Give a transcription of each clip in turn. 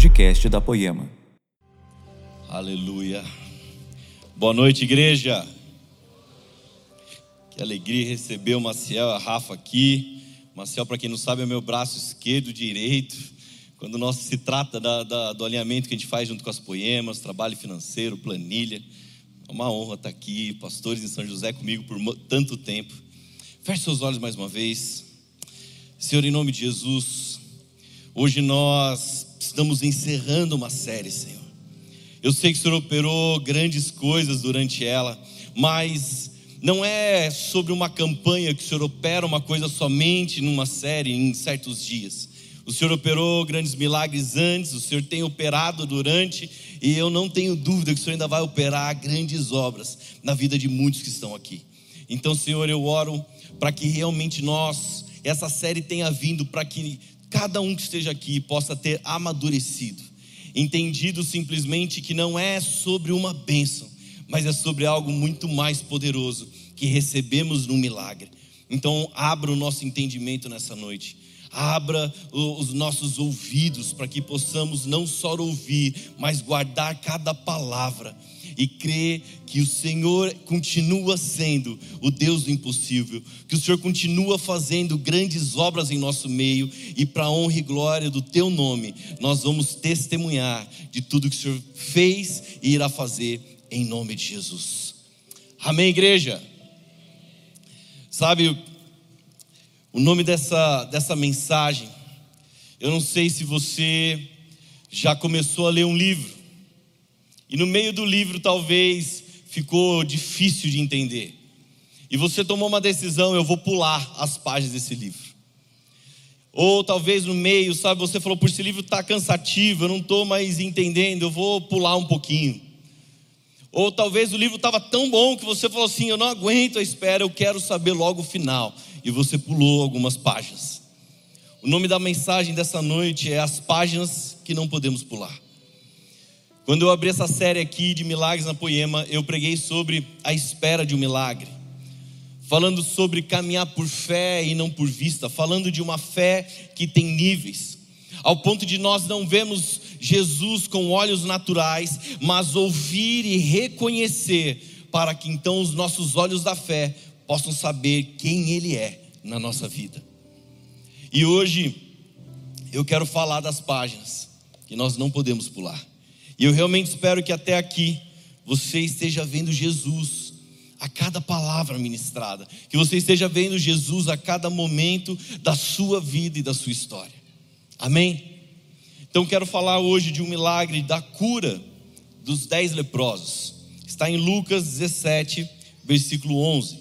podcast da Poema. Aleluia. Boa noite, igreja. Que alegria receber o Maciel a Rafa aqui. Maciel, para quem não sabe, é meu braço esquerdo, direito. Quando nós se trata da, da, do alinhamento que a gente faz junto com as poemas, trabalho financeiro, planilha. É uma honra estar aqui, pastores em São José comigo por tanto tempo. Feche seus olhos mais uma vez. Senhor, em nome de Jesus, hoje nós estamos encerrando uma série, Senhor. Eu sei que o Senhor operou grandes coisas durante ela, mas não é sobre uma campanha que o Senhor opera uma coisa somente numa série, em certos dias. O Senhor operou grandes milagres antes, o Senhor tem operado durante, e eu não tenho dúvida que o Senhor ainda vai operar grandes obras na vida de muitos que estão aqui. Então, Senhor, eu oro para que realmente nós, essa série tenha vindo para que cada um que esteja aqui possa ter amadurecido, entendido simplesmente que não é sobre uma bênção, mas é sobre algo muito mais poderoso que recebemos no milagre. Então, abra o nosso entendimento nessa noite. Abra os nossos ouvidos para que possamos não só ouvir, mas guardar cada palavra e crer que o Senhor continua sendo o Deus do impossível, que o Senhor continua fazendo grandes obras em nosso meio e para honra e glória do teu nome, nós vamos testemunhar de tudo que o Senhor fez e irá fazer em nome de Jesus. Amém, igreja. Sabe, o nome dessa, dessa mensagem, eu não sei se você já começou a ler um livro, e no meio do livro talvez ficou difícil de entender, e você tomou uma decisão: eu vou pular as páginas desse livro. Ou talvez no meio, sabe, você falou: por esse livro está cansativo, eu não estou mais entendendo, eu vou pular um pouquinho. Ou talvez o livro estava tão bom que você falou assim: eu não aguento a espera, eu quero saber logo o final. E você pulou algumas páginas. O nome da mensagem dessa noite é As Páginas que Não Podemos Pular. Quando eu abri essa série aqui de milagres na Poema, eu preguei sobre a espera de um milagre, falando sobre caminhar por fé e não por vista, falando de uma fé que tem níveis, ao ponto de nós não vemos Jesus com olhos naturais, mas ouvir e reconhecer, para que então os nossos olhos da fé possam saber quem Ele é na nossa vida. E hoje eu quero falar das páginas que nós não podemos pular. E eu realmente espero que até aqui você esteja vendo Jesus a cada palavra ministrada, que você esteja vendo Jesus a cada momento da sua vida e da sua história. Amém? Então quero falar hoje de um milagre da cura dos dez leprosos. Está em Lucas 17, versículo 11.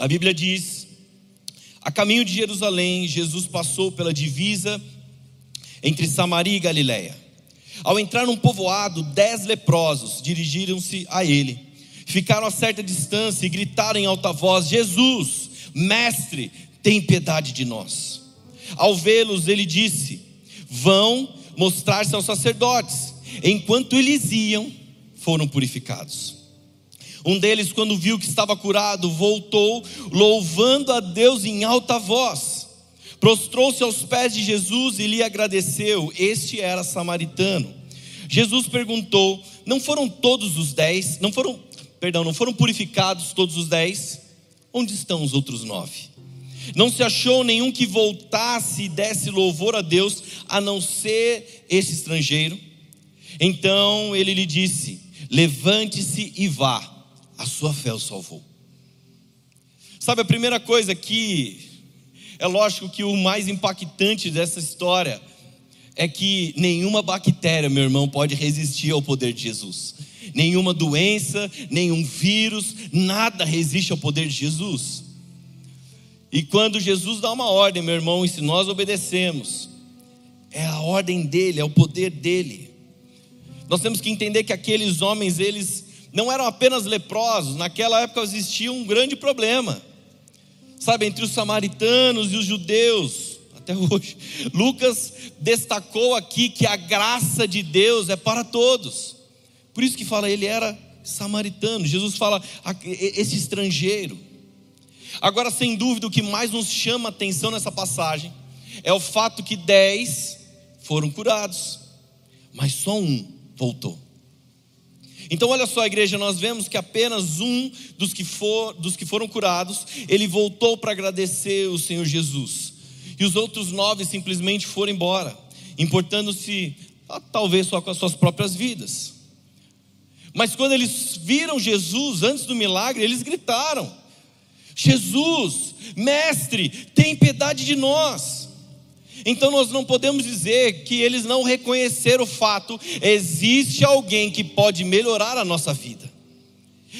A Bíblia diz: A caminho de Jerusalém, Jesus passou pela divisa entre Samaria e Galiléia. Ao entrar num povoado, dez leprosos dirigiram-se a ele. Ficaram a certa distância e gritaram em alta voz: Jesus, mestre, tem piedade de nós. Ao vê-los, ele disse: Vão mostrar-se aos sacerdotes. Enquanto eles iam, foram purificados. Um deles, quando viu que estava curado, voltou, louvando a Deus em alta voz. Prostrou-se aos pés de Jesus e lhe agradeceu. Este era samaritano. Jesus perguntou: Não foram todos os dez? Não foram, perdão, não foram purificados todos os dez? Onde estão os outros nove? Não se achou nenhum que voltasse e desse louvor a Deus, a não ser esse estrangeiro. Então ele lhe disse: Levante-se e vá, a sua fé o salvou. Sabe, a primeira coisa que é lógico que o mais impactante dessa história é que nenhuma bactéria, meu irmão, pode resistir ao poder de Jesus. Nenhuma doença, nenhum vírus, nada resiste ao poder de Jesus. E quando Jesus dá uma ordem, meu irmão, e se nós obedecemos, é a ordem dele, é o poder dele. Nós temos que entender que aqueles homens, eles não eram apenas leprosos, naquela época existia um grande problema, sabe, entre os samaritanos e os judeus, até hoje. Lucas destacou aqui que a graça de Deus é para todos, por isso que fala, ele era samaritano, Jesus fala, esse estrangeiro. Agora, sem dúvida, o que mais nos chama a atenção nessa passagem é o fato que dez foram curados, mas só um voltou. Então, olha só, igreja, nós vemos que apenas um dos que, for, dos que foram curados, ele voltou para agradecer o Senhor Jesus. E os outros nove simplesmente foram embora, importando-se ah, talvez só com as suas próprias vidas. Mas quando eles viram Jesus antes do milagre, eles gritaram: Jesus, mestre, tem piedade de nós. Então nós não podemos dizer que eles não reconheceram o fato, existe alguém que pode melhorar a nossa vida.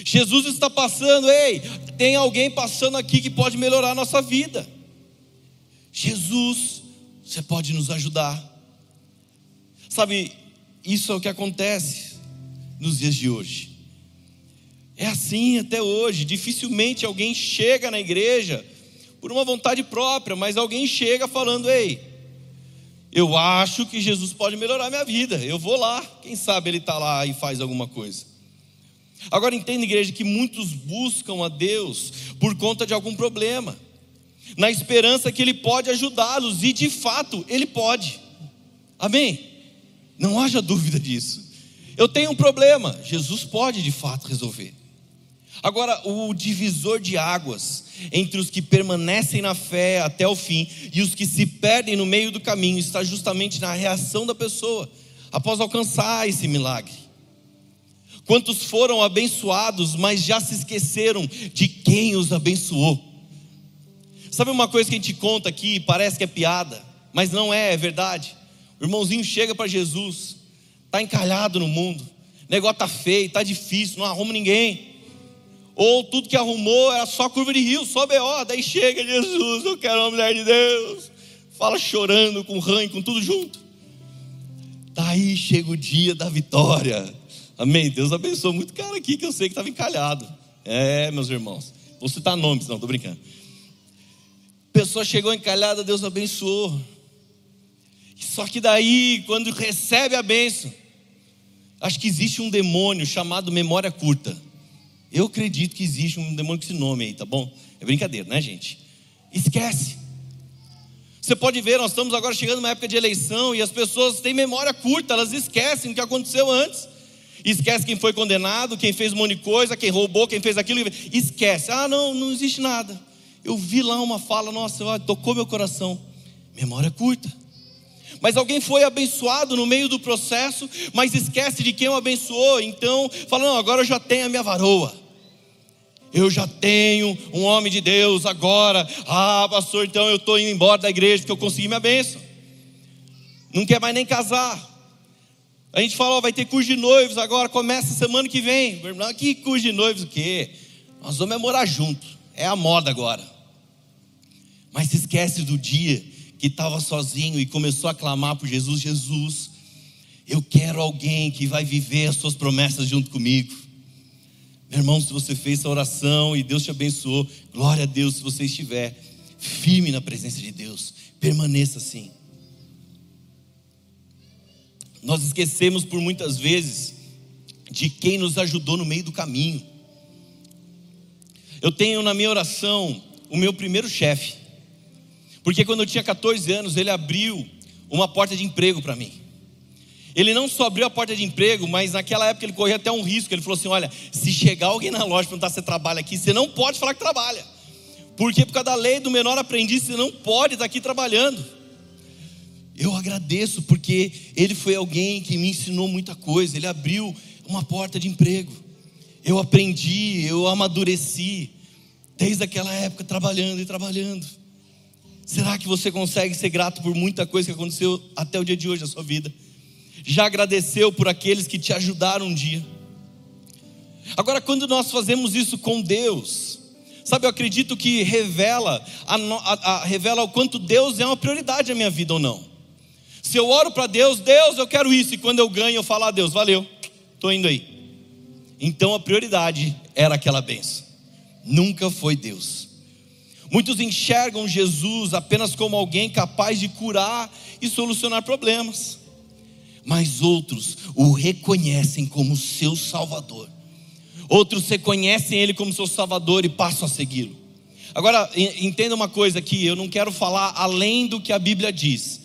Jesus está passando, ei, tem alguém passando aqui que pode melhorar a nossa vida. Jesus, você pode nos ajudar. Sabe, isso é o que acontece nos dias de hoje. É assim até hoje. Dificilmente alguém chega na igreja por uma vontade própria, mas alguém chega falando: Ei, eu acho que Jesus pode melhorar minha vida. Eu vou lá. Quem sabe ele está lá e faz alguma coisa. Agora entenda, igreja, que muitos buscam a Deus por conta de algum problema, na esperança que Ele pode ajudá-los, e de fato Ele pode. Amém? Não haja dúvida disso. Eu tenho um problema, Jesus pode de fato resolver. Agora, o divisor de águas entre os que permanecem na fé até o fim e os que se perdem no meio do caminho está justamente na reação da pessoa após alcançar esse milagre. Quantos foram abençoados, mas já se esqueceram de quem os abençoou? Sabe uma coisa que a gente conta aqui, parece que é piada, mas não é, é verdade. O irmãozinho chega para Jesus, está encalhado no mundo, o negócio está feio, está difícil, não arruma ninguém ou tudo que arrumou era só curva de rio, só B.O. Daí chega Jesus, eu quero uma mulher de Deus. Fala chorando, com ranho, com tudo junto. Daí chega o dia da vitória. Amém? Deus abençoou muito cara aqui que eu sei que estava encalhado. É, meus irmãos. Vou citar nomes, não, estou brincando. Pessoa chegou encalhada, Deus abençoou. Só que daí, quando recebe a bênção, acho que existe um demônio chamado memória curta. Eu acredito que existe um demônio com esse nome aí, tá bom? É brincadeira, né, gente? Esquece. Você pode ver, nós estamos agora chegando numa época de eleição e as pessoas têm memória curta, elas esquecem o que aconteceu antes. Esquece quem foi condenado, quem fez um monte de coisa, quem roubou, quem fez aquilo. Esquece. Ah, não, não existe nada. Eu vi lá uma fala, nossa, tocou meu coração. Memória curta. Mas alguém foi abençoado no meio do processo, mas esquece de quem o abençoou. Então, fala, não, agora eu já tenho a minha varoa eu já tenho um homem de Deus agora. Ah, pastor, então eu estou indo embora da igreja porque eu consegui minha bênção. Não quer mais nem casar. A gente fala, ó, vai ter curso de noivos agora, começa semana que vem. Meu irmão, que curso de noivos o quê? Nós vamos é morar junto. É a moda agora. Mas se esquece do dia que estava sozinho e começou a clamar por Jesus, Jesus, eu quero alguém que vai viver as suas promessas junto comigo. Meu irmão, se você fez essa oração e Deus te abençoou, glória a Deus se você estiver firme na presença de Deus, permaneça assim. Nós esquecemos por muitas vezes de quem nos ajudou no meio do caminho. Eu tenho na minha oração o meu primeiro chefe, porque quando eu tinha 14 anos, ele abriu uma porta de emprego para mim. Ele não só abriu a porta de emprego, mas naquela época ele corria até um risco. Ele falou assim: Olha, se chegar alguém na loja e perguntar se você trabalha aqui, você não pode falar que trabalha. Porque por causa da lei do menor aprendiz, você não pode estar aqui trabalhando. Eu agradeço porque ele foi alguém que me ensinou muita coisa. Ele abriu uma porta de emprego. Eu aprendi, eu amadureci. Desde aquela época, trabalhando e trabalhando. Será que você consegue ser grato por muita coisa que aconteceu até o dia de hoje na sua vida? Já agradeceu por aqueles que te ajudaram um dia. Agora, quando nós fazemos isso com Deus, sabe, eu acredito que revela, a, a, a, revela o quanto Deus é uma prioridade na minha vida ou não. Se eu oro para Deus, Deus, eu quero isso, e quando eu ganho, eu falo, ah, Deus, valeu, estou indo aí. Então a prioridade era aquela benção, nunca foi Deus. Muitos enxergam Jesus apenas como alguém capaz de curar e solucionar problemas mas outros o reconhecem como seu Salvador. Outros reconhecem Ele como seu Salvador e passam a segui-lo. Agora, entenda uma coisa aqui, eu não quero falar além do que a Bíblia diz.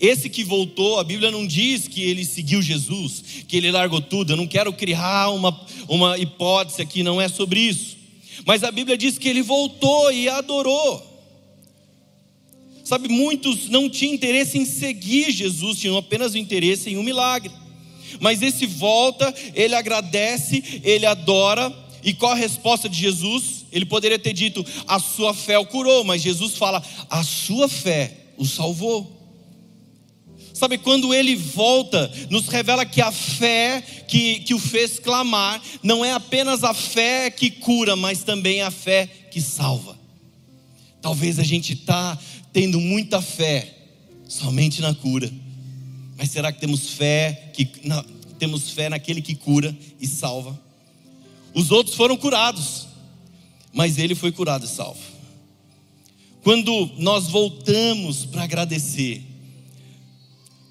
Esse que voltou, a Bíblia não diz que ele seguiu Jesus, que ele largou tudo. Eu não quero criar uma, uma hipótese aqui, não é sobre isso. Mas a Bíblia diz que ele voltou e adorou. Sabe, muitos não tinham interesse em seguir Jesus, tinham apenas o interesse em um milagre. Mas esse volta, ele agradece, ele adora, e qual a resposta de Jesus? Ele poderia ter dito: A sua fé o curou, mas Jesus fala: A sua fé o salvou. Sabe, quando ele volta, nos revela que a fé que, que o fez clamar não é apenas a fé que cura, mas também a fé que salva. Talvez a gente está tendo muita fé somente na cura. Mas será que temos fé que na, temos fé naquele que cura e salva? Os outros foram curados, mas ele foi curado e salvo. Quando nós voltamos para agradecer,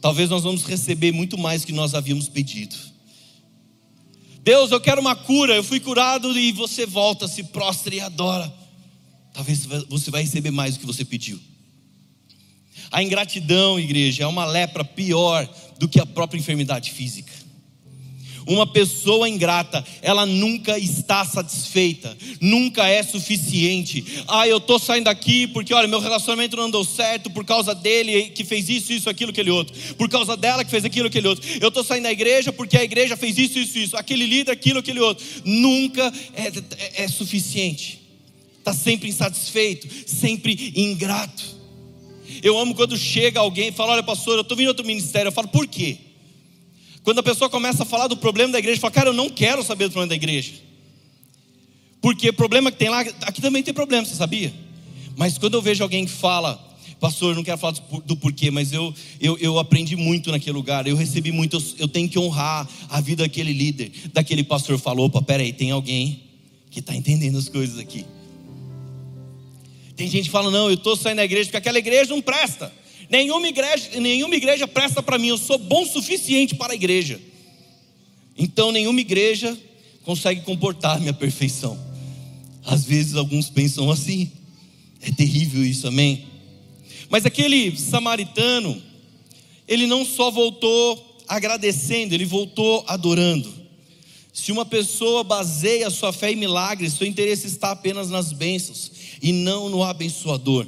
talvez nós vamos receber muito mais que nós havíamos pedido. Deus, eu quero uma cura, eu fui curado e você volta, se prostra e adora. Talvez você vai receber mais do que você pediu. A ingratidão, igreja, é uma lepra pior do que a própria enfermidade física. Uma pessoa ingrata, ela nunca está satisfeita, nunca é suficiente. Ah, eu estou saindo daqui porque, olha, meu relacionamento não deu certo por causa dele que fez isso, isso, aquilo, aquele outro. Por causa dela que fez aquilo, aquele outro. Eu estou saindo da igreja porque a igreja fez isso, isso, isso. Aquele líder, aquilo, aquele outro. Nunca é, é, é suficiente. Está sempre insatisfeito, sempre ingrato. Eu amo quando chega alguém e fala: Olha, pastor, eu estou vindo outro ministério. Eu falo: Por quê? Quando a pessoa começa a falar do problema da igreja, fala: Cara, eu não quero saber do problema da igreja. Porque problema que tem lá, aqui também tem problema, você sabia? Mas quando eu vejo alguém que fala, pastor, eu não quero falar do porquê, mas eu, eu, eu aprendi muito naquele lugar, eu recebi muito, eu, eu tenho que honrar a vida daquele líder, daquele pastor. Falou: opa, peraí, tem alguém que está entendendo as coisas aqui. Tem gente que fala: não, eu estou saindo da igreja porque aquela igreja não presta. Nenhuma igreja, nenhuma igreja presta para mim, eu sou bom o suficiente para a igreja. Então, nenhuma igreja consegue comportar minha perfeição. Às vezes, alguns pensam assim. É terrível isso, amém? Mas aquele samaritano, ele não só voltou agradecendo, ele voltou adorando. Se uma pessoa baseia sua fé em milagres, seu interesse está apenas nas bênçãos e não no abençoador.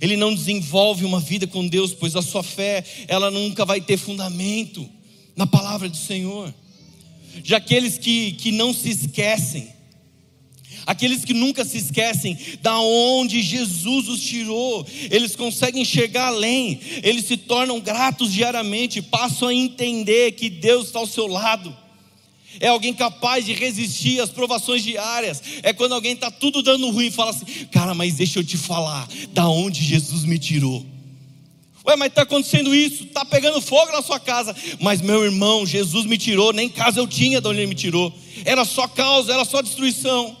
Ele não desenvolve uma vida com Deus, pois a sua fé, ela nunca vai ter fundamento na palavra do Senhor. Já aqueles que, que não se esquecem, aqueles que nunca se esquecem da onde Jesus os tirou, eles conseguem enxergar além, eles se tornam gratos diariamente, passam a entender que Deus está ao seu lado é alguém capaz de resistir às provações diárias. É quando alguém está tudo dando ruim e fala assim: Cara, mas deixa eu te falar, da onde Jesus me tirou. Ué, mas está acontecendo isso, está pegando fogo na sua casa. Mas meu irmão, Jesus me tirou, nem casa eu tinha de onde ele me tirou. Era só causa, era só destruição.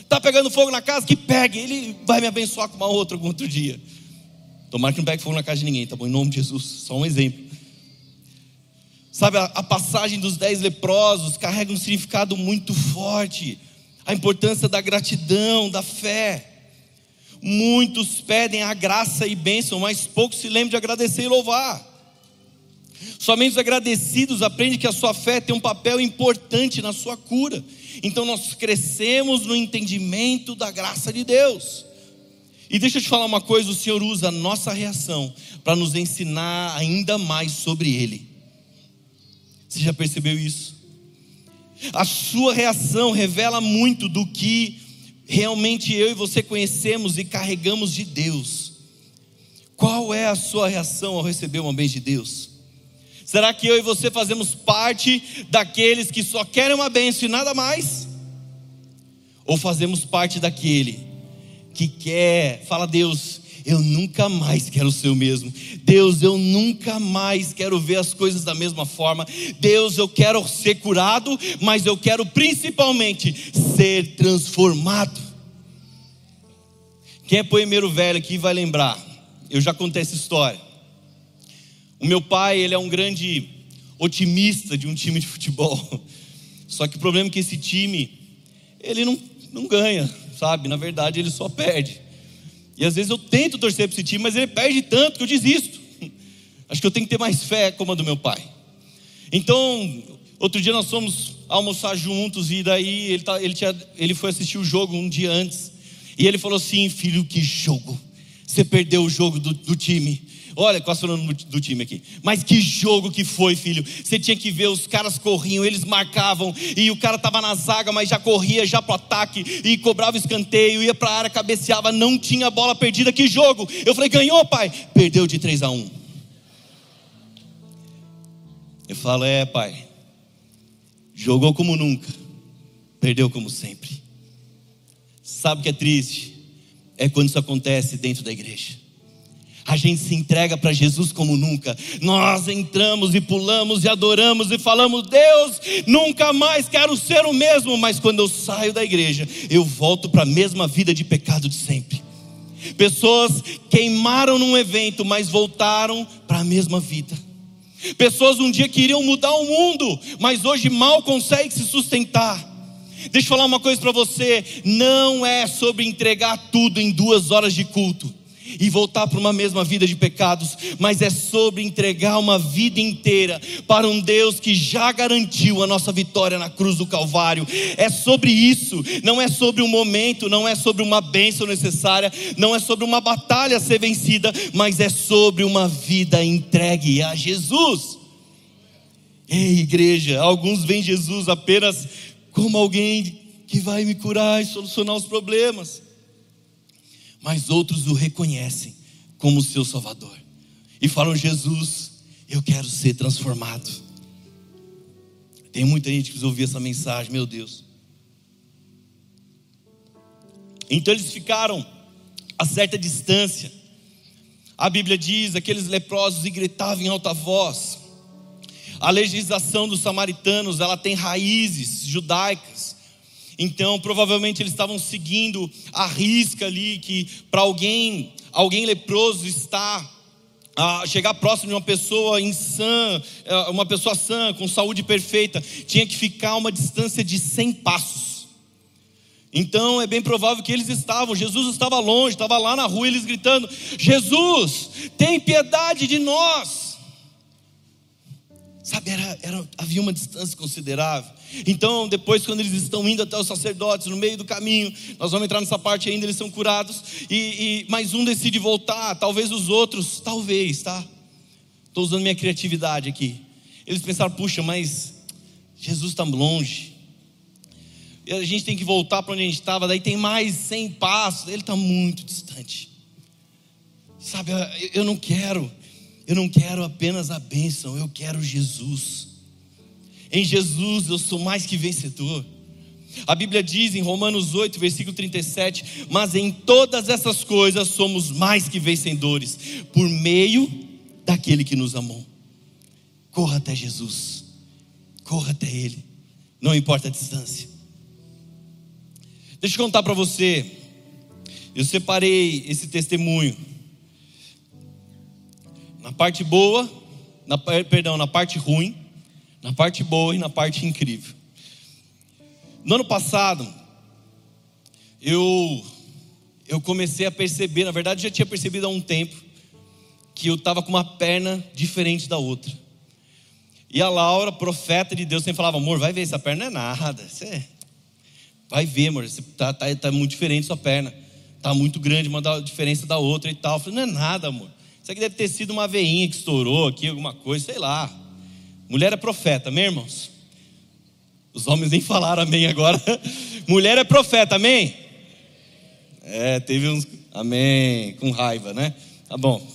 Está pegando fogo na casa? Que pegue, ele vai me abençoar com uma outra algum outro dia. Tomara que não pegue fogo na casa de ninguém, tá bom? Em nome de Jesus, só um exemplo. Sabe, a, passagem dos dez leprosos carrega um significado muito forte. A importância da gratidão, da fé. Muitos pedem a graça e bênção, mas poucos se lembram de agradecer e louvar. Somente os agradecidos aprendem que a sua fé tem um papel importante na sua cura. Então nós crescemos no entendimento da graça de Deus. E deixa eu te falar uma coisa: o Senhor usa a nossa reação para nos ensinar ainda mais sobre Ele. Você já percebeu isso? A sua reação revela muito do que realmente eu e você conhecemos e carregamos de Deus. Qual é a sua reação ao receber uma bênção de Deus? Será que eu e você fazemos parte daqueles que só querem uma bênção e nada mais? Ou fazemos parte daquele que quer, fala Deus, eu nunca mais quero ser o mesmo. Deus, eu nunca mais quero ver as coisas da mesma forma. Deus, eu quero ser curado, mas eu quero principalmente ser transformado. Quem é poemeiro velho aqui vai lembrar. Eu já contei essa história. O meu pai, ele é um grande otimista de um time de futebol. Só que o problema é que esse time, ele não, não ganha, sabe? Na verdade, ele só perde. E às vezes eu tento torcer para esse time, mas ele perde tanto que eu desisto. Acho que eu tenho que ter mais fé como a do meu pai. Então, outro dia nós fomos almoçar juntos e daí ele, tá, ele, tinha, ele foi assistir o jogo um dia antes. E ele falou assim: Filho, que jogo! Você perdeu o jogo do, do time. Olha, quase falando do time aqui. Mas que jogo que foi, filho. Você tinha que ver, os caras corriam, eles marcavam, e o cara estava na zaga, mas já corria já para o ataque, e cobrava escanteio, ia para a área, cabeceava, não tinha bola perdida. Que jogo! Eu falei, ganhou, pai? Perdeu de 3 a 1. Eu falo, é, pai. Jogou como nunca, perdeu como sempre. Sabe o que é triste? É quando isso acontece dentro da igreja a gente se entrega para Jesus como nunca. Nós entramos e pulamos e adoramos e falamos: Deus, nunca mais quero ser o mesmo. Mas quando eu saio da igreja, eu volto para a mesma vida de pecado de sempre. Pessoas queimaram num evento, mas voltaram para a mesma vida. Pessoas um dia queriam mudar o mundo, mas hoje mal conseguem se sustentar. Deixa eu falar uma coisa para você: não é sobre entregar tudo em duas horas de culto e voltar para uma mesma vida de pecados, mas é sobre entregar uma vida inteira para um Deus que já garantiu a nossa vitória na cruz do Calvário. É sobre isso, não é sobre um momento, não é sobre uma bênção necessária, não é sobre uma batalha a ser vencida, mas é sobre uma vida entregue a Jesus. Ei, igreja, alguns veem Jesus apenas como alguém que vai me curar e solucionar os problemas mas outros o reconhecem como seu Salvador e falam: Jesus, eu quero ser transformado. Tem muita gente que precisa ouvir essa mensagem, meu Deus. Então eles ficaram a certa distância. A Bíblia diz: aqueles leprosos e gritavam em alta voz. A legislação dos samaritanos, ela tem raízes judaicas. Então, provavelmente eles estavam seguindo a risca ali que para alguém, alguém leproso está a chegar próximo de uma pessoa insã, é, uma pessoa sã, com saúde perfeita, tinha que ficar uma distância de 100 passos. Então é bem provável que eles estavam, Jesus estava longe, estava lá na rua, eles gritando: Jesus, tem piedade de nós. Sabe, era, era, havia uma distância considerável. Então, depois, quando eles estão indo até os sacerdotes, no meio do caminho, nós vamos entrar nessa parte ainda, eles são curados, e, e mais um decide voltar, talvez os outros, talvez, tá? Estou usando minha criatividade aqui. Eles pensaram, puxa, mas Jesus está longe. A gente tem que voltar para onde a gente estava, daí tem mais 100 passos, ele está muito distante. Sabe, eu não quero eu não quero apenas a bênção, eu quero Jesus. Em Jesus eu sou mais que vencedor. A Bíblia diz em Romanos 8, versículo 37: Mas em todas essas coisas somos mais que vencedores, por meio daquele que nos amou. Corra até Jesus, corra até Ele, não importa a distância. Deixa eu contar para você, eu separei esse testemunho na parte boa, na, perdão, na parte ruim, na parte boa e na parte incrível. No ano passado, eu eu comecei a perceber, na verdade já tinha percebido há um tempo, que eu estava com uma perna diferente da outra. E a Laura, profeta de Deus, sempre falava: amor, vai ver, essa perna não é nada. Você vai ver, amor, está tá, tá muito diferente sua perna. Está muito grande uma diferença da outra e tal. Eu falei: não é nada, amor. Isso aqui deve ter sido uma veinha que estourou aqui, alguma coisa, sei lá. Mulher é profeta, amém, irmãos? Os homens nem falaram amém agora. Mulher é profeta, amém? É, teve uns. Amém, com raiva, né? Tá bom.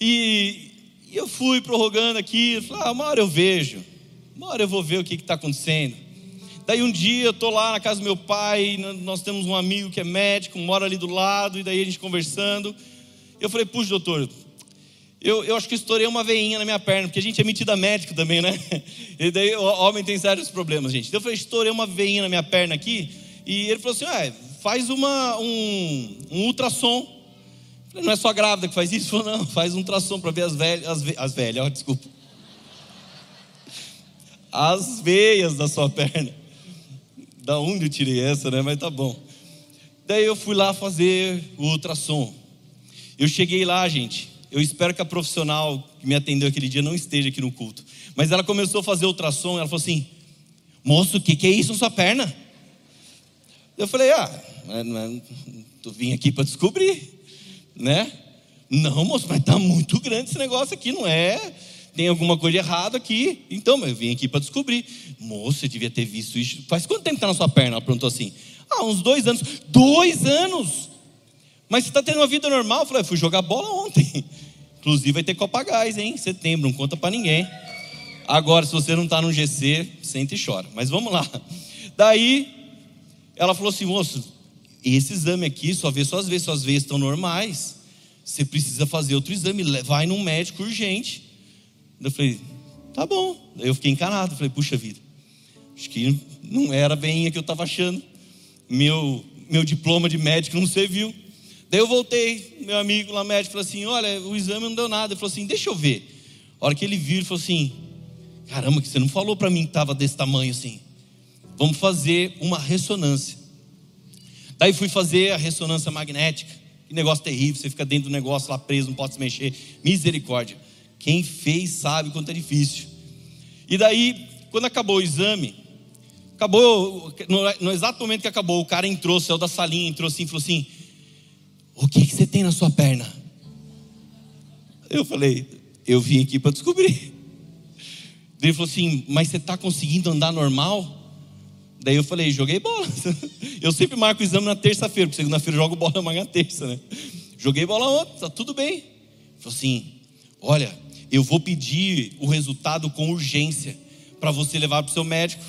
E, e eu fui prorrogando aqui, falei, ah, uma hora eu vejo, uma hora eu vou ver o que está acontecendo. Daí um dia eu estou lá na casa do meu pai, nós temos um amigo que é médico, mora ali do lado, e daí a gente conversando. Eu falei, puxa, doutor, eu, eu acho que estourei uma veinha na minha perna, porque a gente é metido a médico também, né? E daí o homem tem sérios problemas, gente. Então eu falei, estourei uma veinha na minha perna aqui, e ele falou assim: ah, faz uma, um, um ultrassom. Eu falei, não é só grávida que faz isso? Ele falou, não, faz um ultrassom para ver as velhas, as, ve as velhas, ó, desculpa. As veias da sua perna. Da onde eu tirei essa, né? Mas tá bom. Daí eu fui lá fazer o ultrassom. Eu cheguei lá, gente. Eu espero que a profissional que me atendeu aquele dia não esteja aqui no culto. Mas ela começou a fazer ultrassom. Ela falou assim: Moço, o que, que é isso na sua perna? Eu falei: Ah, tu vim aqui para descobrir, né? Não, moço, mas tá muito grande esse negócio aqui, não é? Tem alguma coisa errada aqui. Então, eu vim aqui para descobrir. Moço, você devia ter visto isso. Faz quanto tempo está na sua perna? Ela perguntou assim. Ah, uns dois anos. Dois anos? Mas você está tendo uma vida normal? Eu falei, eu fui jogar bola ontem. Inclusive vai ter Copa Gás, hein? Setembro, não conta para ninguém. Agora, se você não está no GC, sente e chora. Mas vamos lá. Daí, ela falou assim, moço, esse exame aqui só vê suas veias, suas veias estão normais. Você precisa fazer outro exame, vai num médico urgente. Eu falei, tá bom. Eu fiquei encanado, falei, puxa vida, acho que não era bem a que eu estava achando meu, meu diploma de médico não serviu. Daí eu voltei, meu amigo lá médico falou assim: Olha, o exame não deu nada. Ele falou assim: Deixa eu ver. A hora que ele viu, ele falou assim: Caramba, que você não falou para mim que estava desse tamanho assim. Vamos fazer uma ressonância. Daí fui fazer a ressonância magnética. Que negócio terrível, você fica dentro do negócio lá preso, não pode se mexer. Misericórdia. Quem fez sabe quanto é difícil. E daí, quando acabou o exame, Acabou, no, no, exato momento que acabou, o cara entrou, saiu da salinha, entrou assim, falou assim: O que, que você tem na sua perna? Eu falei: Eu vim aqui para descobrir. Ele falou assim: Mas você está conseguindo andar normal? Daí eu falei: Joguei bola. Eu sempre marco o exame na terça-feira, porque segunda-feira eu jogo bola amanhã terça, né? Joguei bola ontem, tá tudo bem. Ele falou assim: Olha, eu vou pedir o resultado com urgência para você levar para o seu médico.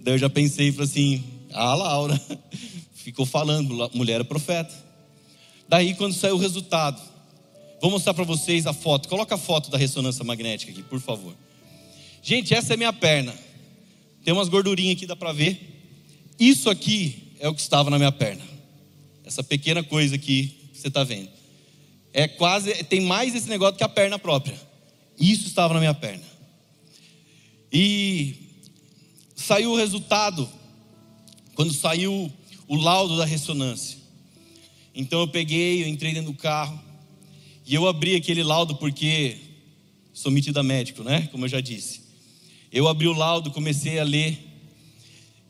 Daí eu já pensei e falei assim: ah, Laura, ficou falando, mulher é profeta. Daí, quando saiu o resultado, vou mostrar para vocês a foto. Coloca a foto da ressonância magnética aqui, por favor. Gente, essa é minha perna. Tem umas gordurinhas aqui, dá para ver. Isso aqui é o que estava na minha perna. Essa pequena coisa aqui que você está vendo. É quase, tem mais esse negócio que a perna própria. Isso estava na minha perna. E saiu o resultado, quando saiu o laudo da ressonância. Então eu peguei, eu entrei dentro do carro e eu abri aquele laudo porque sou metido médico, né? Como eu já disse. Eu abri o laudo, comecei a ler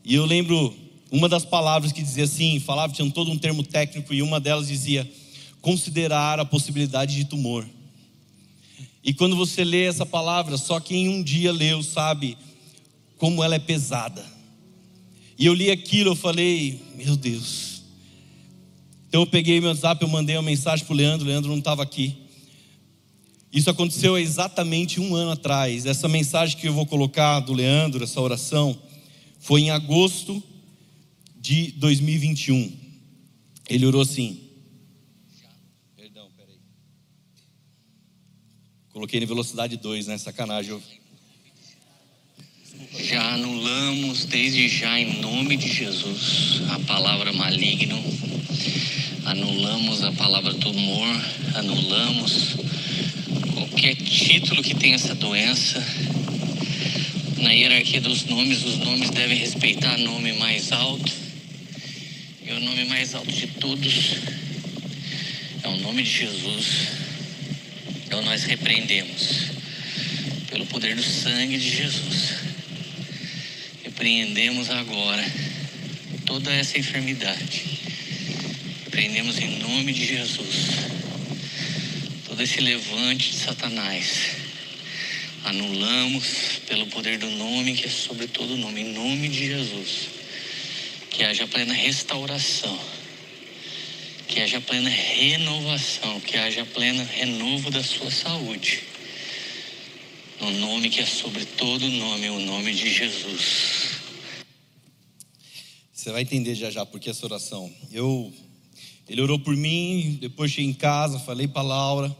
e eu lembro uma das palavras que dizia assim, falava, tinha todo um termo técnico e uma delas dizia considerar a possibilidade de tumor. E quando você lê essa palavra, só quem um dia leu sabe como ela é pesada. E eu li aquilo, eu falei, meu Deus. Então eu peguei meu WhatsApp, eu mandei uma mensagem para o Leandro, o Leandro não estava aqui. Isso aconteceu exatamente um ano atrás. Essa mensagem que eu vou colocar do Leandro, essa oração, foi em agosto de 2021. Ele orou assim. Perdão, peraí. Coloquei em velocidade 2, né? Sacanagem. Eu já anulamos desde já em nome de Jesus a palavra maligno, anulamos a palavra tumor, anulamos qualquer título que tenha essa doença. Na hierarquia dos nomes, os nomes devem respeitar o nome mais alto. E o nome mais alto de todos é o nome de Jesus. Então nós repreendemos pelo poder do sangue de Jesus repreendemos agora toda essa enfermidade. Repreendemos em nome de Jesus todo esse levante de Satanás. Anulamos pelo poder do nome que é sobre todo nome, em nome de Jesus. Que haja plena restauração, que haja plena renovação, que haja pleno renovo da sua saúde. No nome que é sobre todo nome, o nome de Jesus. Você vai entender já já porque essa oração. Eu, ele orou por mim, depois cheguei em casa, falei para Laura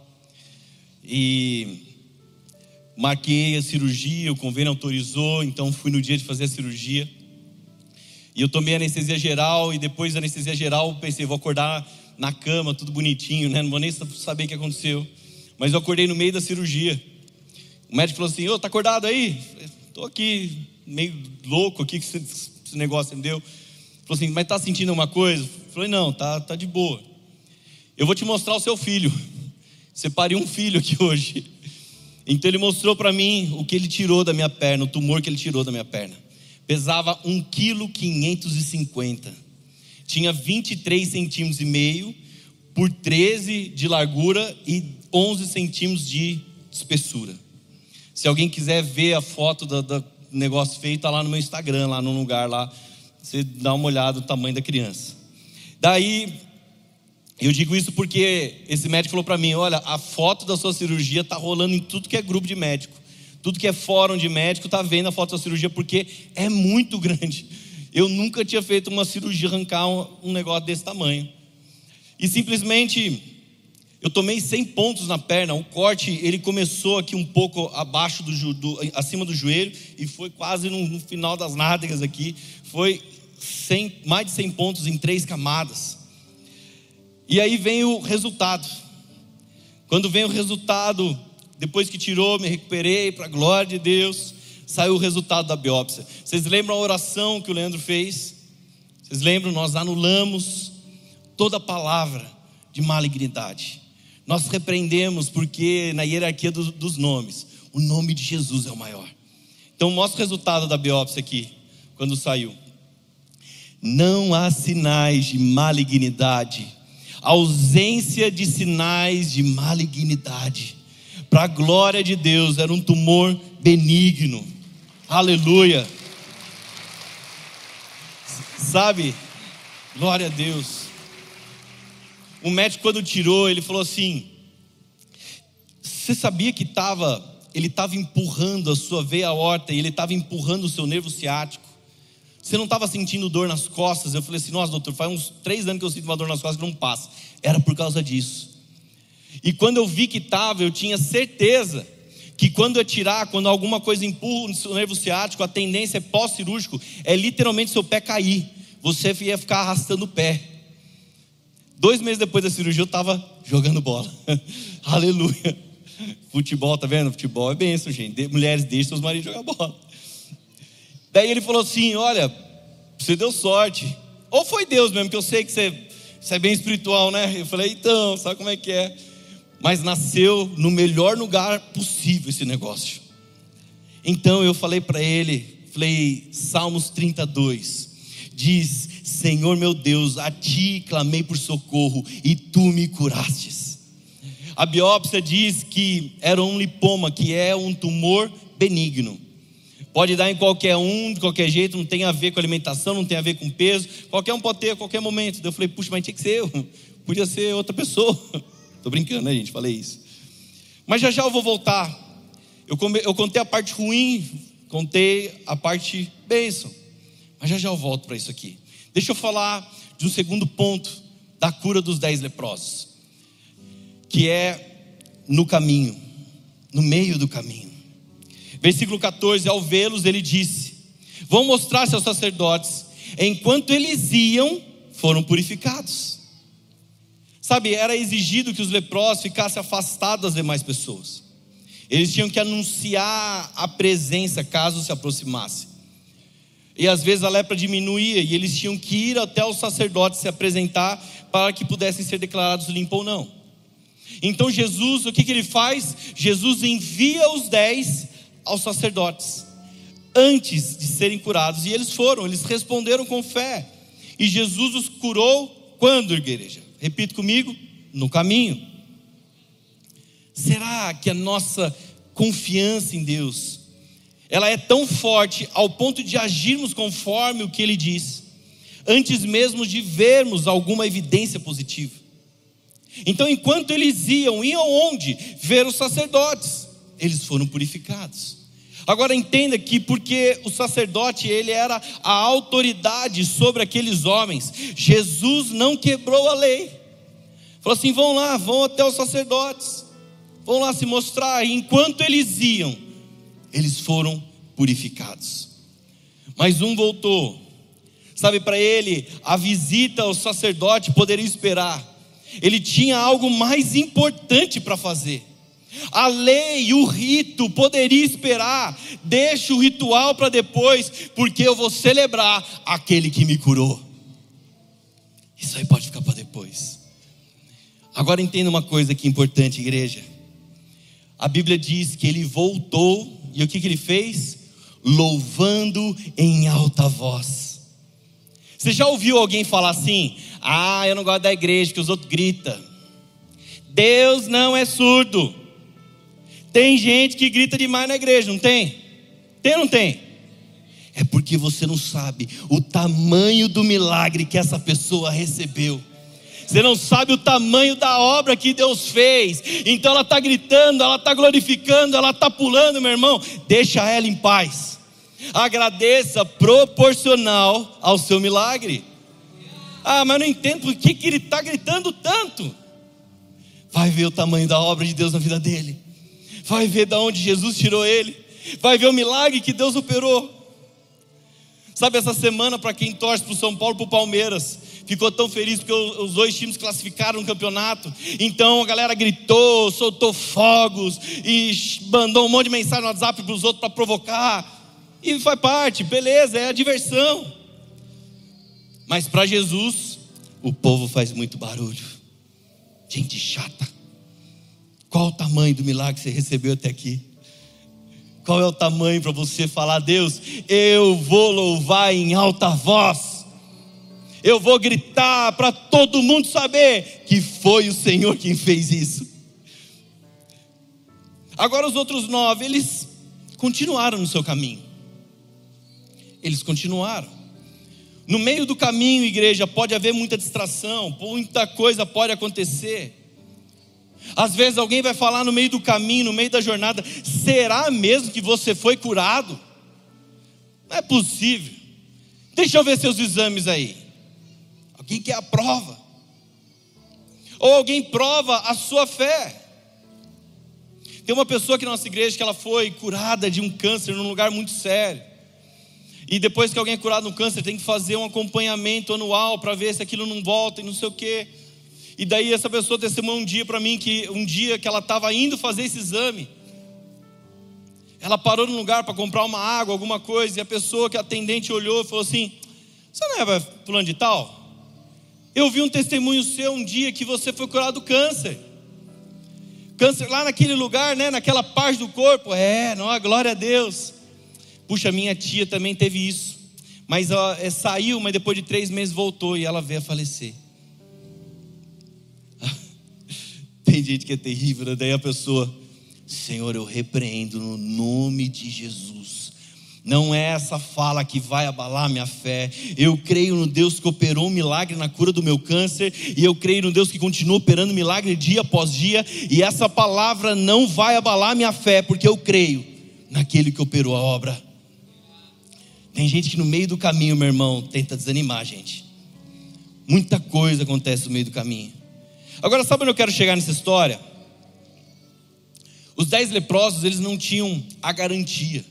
e marquei a cirurgia, o convênio autorizou, então fui no dia de fazer a cirurgia. E eu tomei anestesia geral e depois da anestesia geral pensei, vou acordar na cama, tudo bonitinho, né? Não vou nem saber o que aconteceu. Mas eu acordei no meio da cirurgia. O médico falou assim: Ô, tá acordado aí? Estou aqui, meio louco aqui, que esse negócio me deu. Falou assim: Mas está sentindo alguma coisa? Falei: Não, tá, tá de boa. Eu vou te mostrar o seu filho. Separei um filho aqui hoje. Então ele mostrou para mim o que ele tirou da minha perna, o tumor que ele tirou da minha perna. Pesava 1,550 kg. Tinha 23 centímetros e meio por 13 de largura e 11 centímetros de espessura. Se alguém quiser ver a foto do, do negócio feito, está lá no meu Instagram, lá no lugar lá. Você dá uma olhada no tamanho da criança. Daí eu digo isso porque esse médico falou para mim: olha, a foto da sua cirurgia está rolando em tudo que é grupo de médico, tudo que é fórum de médico está vendo a foto da sua cirurgia porque é muito grande. Eu nunca tinha feito uma cirurgia arrancar um, um negócio desse tamanho. E simplesmente eu tomei 100 pontos na perna. O corte ele começou aqui um pouco abaixo do, do acima do joelho e foi quase no, no final das nádegas aqui. Foi 100, mais de 100 pontos em três camadas. E aí vem o resultado. Quando vem o resultado, depois que tirou, me recuperei para a glória de Deus, saiu o resultado da biópsia. Vocês lembram a oração que o Leandro fez? Vocês lembram? Nós anulamos toda palavra de malignidade. Nós repreendemos porque na hierarquia do, dos nomes, o nome de Jesus é o maior. Então mostra o resultado da biópsia aqui, quando saiu. Não há sinais de malignidade ausência de sinais de malignidade. Para a glória de Deus, era um tumor benigno. Aleluia. Sabe? Glória a Deus. O médico quando tirou, ele falou assim: Você sabia que estava ele estava empurrando a sua veia aorta e ele estava empurrando o seu nervo ciático? Você não estava sentindo dor nas costas? Eu falei assim, nossa, doutor, faz uns três anos que eu sinto uma dor nas costas que não passa. Era por causa disso. E quando eu vi que estava, eu tinha certeza que quando eu tirar, quando alguma coisa empurra no seu nervo ciático, a tendência é pós-cirúrgico, é literalmente seu pé cair. Você ia ficar arrastando o pé. Dois meses depois da cirurgia, eu estava jogando bola. Aleluia. Futebol, tá vendo? Futebol é benção, gente. Mulheres deixem seus maridos jogar bola. Daí ele falou assim: Olha, você deu sorte. Ou foi Deus mesmo, que eu sei que você, você é bem espiritual, né? Eu falei: Então, sabe como é que é? Mas nasceu no melhor lugar possível esse negócio. Então eu falei para ele, falei, Salmos 32, diz: Senhor meu Deus, a ti clamei por socorro e tu me curastes. A biópsia diz que era um lipoma, que é um tumor benigno. Pode dar em qualquer um, de qualquer jeito, não tem a ver com alimentação, não tem a ver com peso. Qualquer um pode ter a qualquer momento. Daí eu falei, puxa, mas tinha que ser eu. Podia ser outra pessoa. Estou brincando, né, gente? Falei isso. Mas já já eu vou voltar. Eu, come, eu contei a parte ruim, contei a parte bênção. Mas já já eu volto para isso aqui. Deixa eu falar de um segundo ponto da cura dos dez leprosos, que é no caminho, no meio do caminho. Versículo 14: Ao vê-los, ele disse: Vão mostrar-se aos sacerdotes. Enquanto eles iam, foram purificados. Sabe, era exigido que os leprosos ficassem afastados das demais pessoas. Eles tinham que anunciar a presença caso se aproximasse. E às vezes a lepra diminuía e eles tinham que ir até os sacerdotes se apresentar para que pudessem ser declarados limpos ou não. Então Jesus, o que, que ele faz? Jesus envia os dez aos sacerdotes antes de serem curados. E eles foram, eles responderam com fé. E Jesus os curou quando, igreja? Repito comigo: no caminho. Será que a nossa confiança em Deus ela é tão forte ao ponto de agirmos conforme o que ele diz, antes mesmo de vermos alguma evidência positiva? Então, enquanto eles iam, iam onde? Ver os sacerdotes eles foram purificados. Agora entenda que porque o sacerdote ele era a autoridade sobre aqueles homens, Jesus não quebrou a lei. Falou assim: vão lá, vão até os sacerdotes, vão lá se mostrar. E enquanto eles iam, eles foram purificados. Mas um voltou. Sabe, para ele, a visita ao sacerdote poderia esperar. Ele tinha algo mais importante para fazer. A lei, o rito poderia esperar. Deixa o ritual para depois, porque eu vou celebrar aquele que me curou. Isso aí pode ficar para depois. Agora entenda uma coisa que é importante, igreja. A Bíblia diz que ele voltou e o que, que ele fez? Louvando em alta voz. Você já ouviu alguém falar assim? Ah, eu não gosto da igreja, que os outros gritam. Deus não é surdo. Tem gente que grita demais na igreja, não tem? Tem ou não tem? É porque você não sabe o tamanho do milagre que essa pessoa recebeu. Você não sabe o tamanho da obra que Deus fez. Então ela está gritando, ela está glorificando, ela está pulando, meu irmão. Deixa ela em paz. Agradeça proporcional ao seu milagre. Ah, mas não entendo por que, que ele está gritando tanto. Vai ver o tamanho da obra de Deus na vida dele. Vai ver de onde Jesus tirou ele. Vai ver o milagre que Deus operou. Sabe, essa semana, para quem torce para o São Paulo, para o Palmeiras, ficou tão feliz porque os dois times classificaram no campeonato. Então a galera gritou, soltou fogos e mandou um monte de mensagem no WhatsApp para os outros para provocar. E faz parte, beleza, é a diversão. Mas para Jesus, o povo faz muito barulho. Gente chata. Qual o tamanho do milagre que você recebeu até aqui? Qual é o tamanho para você falar, Deus, eu vou louvar em alta voz, eu vou gritar para todo mundo saber que foi o Senhor quem fez isso. Agora, os outros nove, eles continuaram no seu caminho, eles continuaram. No meio do caminho, igreja, pode haver muita distração, muita coisa pode acontecer. Às vezes alguém vai falar no meio do caminho, no meio da jornada: será mesmo que você foi curado? Não é possível. Deixa eu ver seus exames aí. Alguém quer a prova. Ou alguém prova a sua fé. Tem uma pessoa aqui na nossa igreja que ela foi curada de um câncer num lugar muito sério. E depois que alguém é curado no câncer, tem que fazer um acompanhamento anual para ver se aquilo não volta e não sei o quê. E daí essa pessoa testemunhou um dia para mim que um dia que ela estava indo fazer esse exame, ela parou num lugar para comprar uma água, alguma coisa, e a pessoa que atendente olhou e falou assim: Você não é fulano de tal? Eu vi um testemunho seu um dia que você foi curado do câncer. Câncer lá naquele lugar, né? Naquela parte do corpo. É, não, glória a Deus. Puxa, minha tia também teve isso. Mas ó, é, saiu, mas depois de três meses voltou e ela veio a falecer. Tem gente que é terrível, né? daí a pessoa, Senhor, eu repreendo no nome de Jesus. Não é essa fala que vai abalar minha fé. Eu creio no Deus que operou um milagre na cura do meu câncer, e eu creio no Deus que continua operando milagre dia após dia, e essa palavra não vai abalar minha fé, porque eu creio naquele que operou a obra. Tem gente que no meio do caminho, meu irmão, tenta desanimar, gente. Muita coisa acontece no meio do caminho. Agora, sabe onde eu quero chegar nessa história? Os dez leprosos, eles não tinham a garantia.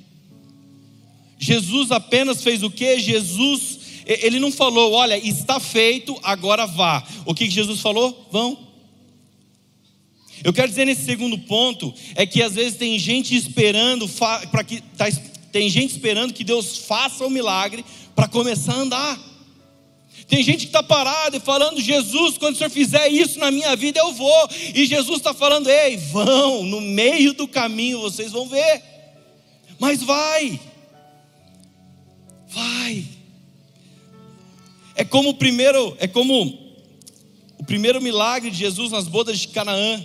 Jesus apenas fez o que? Jesus, ele não falou, olha, está feito, agora vá. O que Jesus falou? Vão. Eu quero dizer nesse segundo ponto é que às vezes tem gente esperando para que tá, tem gente esperando que Deus faça o um milagre para começar a andar. Tem gente que está parada e falando, Jesus, quando o Senhor fizer isso na minha vida, eu vou. E Jesus está falando, ei, vão, no meio do caminho vocês vão ver. Mas vai, vai. É como o primeiro, é como o primeiro milagre de Jesus nas bodas de Canaã.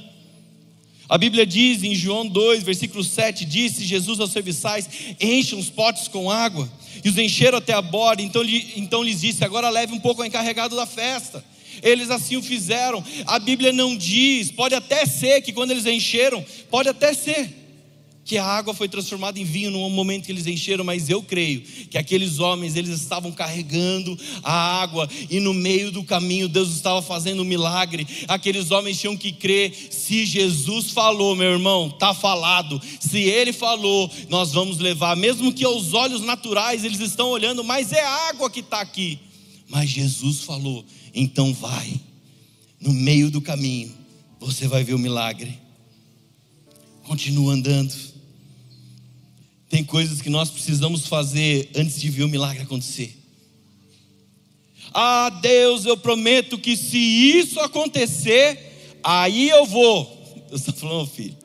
A Bíblia diz em João 2, versículo 7, disse Jesus aos serviçais: Enchem os potes com água. E os encheram até a borda. Então, então lhes disse: Agora leve um pouco ao encarregado da festa. Eles assim o fizeram. A Bíblia não diz, pode até ser que quando eles encheram, pode até ser que a água foi transformada em vinho no momento que eles encheram, mas eu creio que aqueles homens eles estavam carregando a água e no meio do caminho Deus estava fazendo um milagre. Aqueles homens tinham que crer, se Jesus falou, meu irmão, tá falado. Se ele falou, nós vamos levar, mesmo que aos olhos naturais eles estão olhando, mas é água que está aqui. Mas Jesus falou, então vai. No meio do caminho, você vai ver o milagre. Continua andando. Tem coisas que nós precisamos fazer antes de ver o milagre acontecer. Ah, Deus, eu prometo que se isso acontecer, aí eu vou. Deus está falando, filho,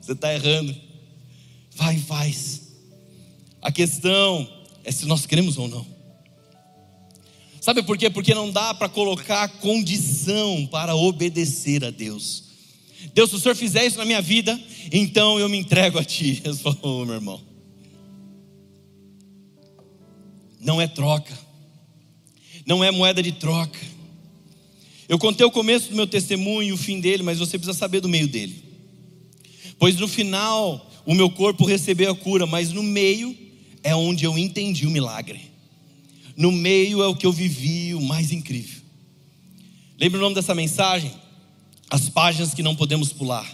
você está errando. Vai faz. A questão é se nós queremos ou não. Sabe por quê? Porque não dá para colocar condição para obedecer a Deus. Deus, se o Senhor fizer isso na minha vida, então eu me entrego a Ti. Eu falou, meu irmão. Não é troca, não é moeda de troca. Eu contei o começo do meu testemunho e o fim dele, mas você precisa saber do meio dele. Pois no final, o meu corpo recebeu a cura, mas no meio é onde eu entendi o milagre. No meio é o que eu vivi o mais incrível. Lembra o nome dessa mensagem? as páginas que não podemos pular.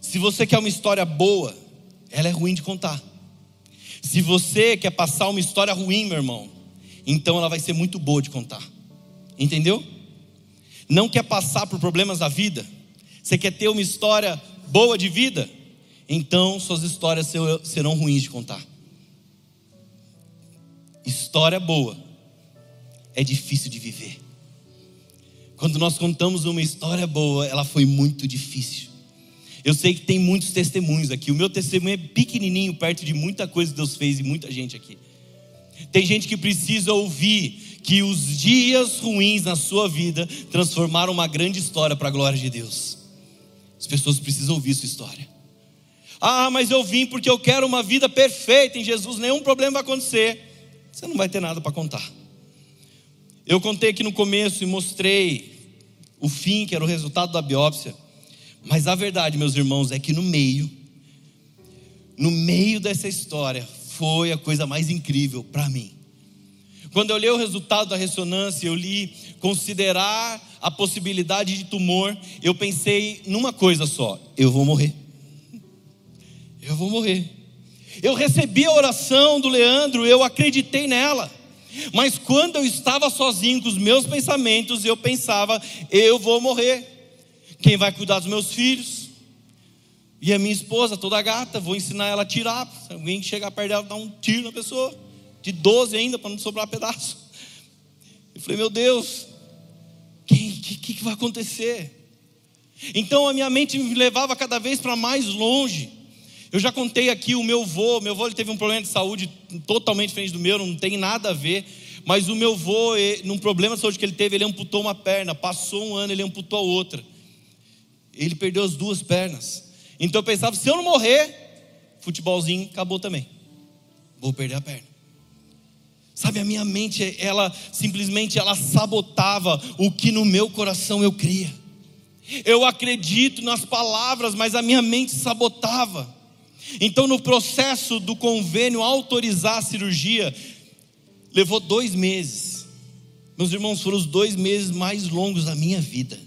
Se você quer uma história boa, ela é ruim de contar. Se você quer passar uma história ruim, meu irmão, então ela vai ser muito boa de contar. Entendeu? Não quer passar por problemas da vida? Você quer ter uma história boa de vida? Então suas histórias serão ruins de contar. História boa é difícil de viver. Quando nós contamos uma história boa, ela foi muito difícil. Eu sei que tem muitos testemunhos aqui. O meu testemunho é pequenininho perto de muita coisa que Deus fez e muita gente aqui. Tem gente que precisa ouvir que os dias ruins na sua vida transformaram uma grande história para a glória de Deus. As pessoas precisam ouvir sua história. Ah, mas eu vim porque eu quero uma vida perfeita em Jesus, nenhum problema vai acontecer. Você não vai ter nada para contar. Eu contei aqui no começo e mostrei o fim, que era o resultado da biópsia. Mas a verdade, meus irmãos, é que no meio, no meio dessa história, foi a coisa mais incrível para mim. Quando eu olhei o resultado da ressonância, eu li considerar a possibilidade de tumor, eu pensei numa coisa só: eu vou morrer. Eu vou morrer. Eu recebi a oração do Leandro, eu acreditei nela. Mas quando eu estava sozinho com os meus pensamentos, eu pensava: eu vou morrer. Quem vai cuidar dos meus filhos? E a minha esposa, toda gata, vou ensinar ela a tirar. Se alguém chegar perto dela, dar um tiro na pessoa. De 12 ainda, para não sobrar pedaço. Eu falei: meu Deus, o que, que, que vai acontecer? Então a minha mente me levava cada vez para mais longe. Eu já contei aqui o meu avô, meu avô ele teve um problema de saúde totalmente diferente do meu, não tem nada a ver. Mas o meu avô, num problema de saúde que ele teve, ele amputou uma perna. Passou um ano, ele amputou a outra. Ele perdeu as duas pernas. Então eu pensava, se eu não morrer, futebolzinho acabou também. Vou perder a perna. Sabe, a minha mente, ela simplesmente ela sabotava o que no meu coração eu cria. Eu acredito nas palavras, mas a minha mente sabotava. Então, no processo do convênio autorizar a cirurgia, levou dois meses. Meus irmãos, foram os dois meses mais longos da minha vida.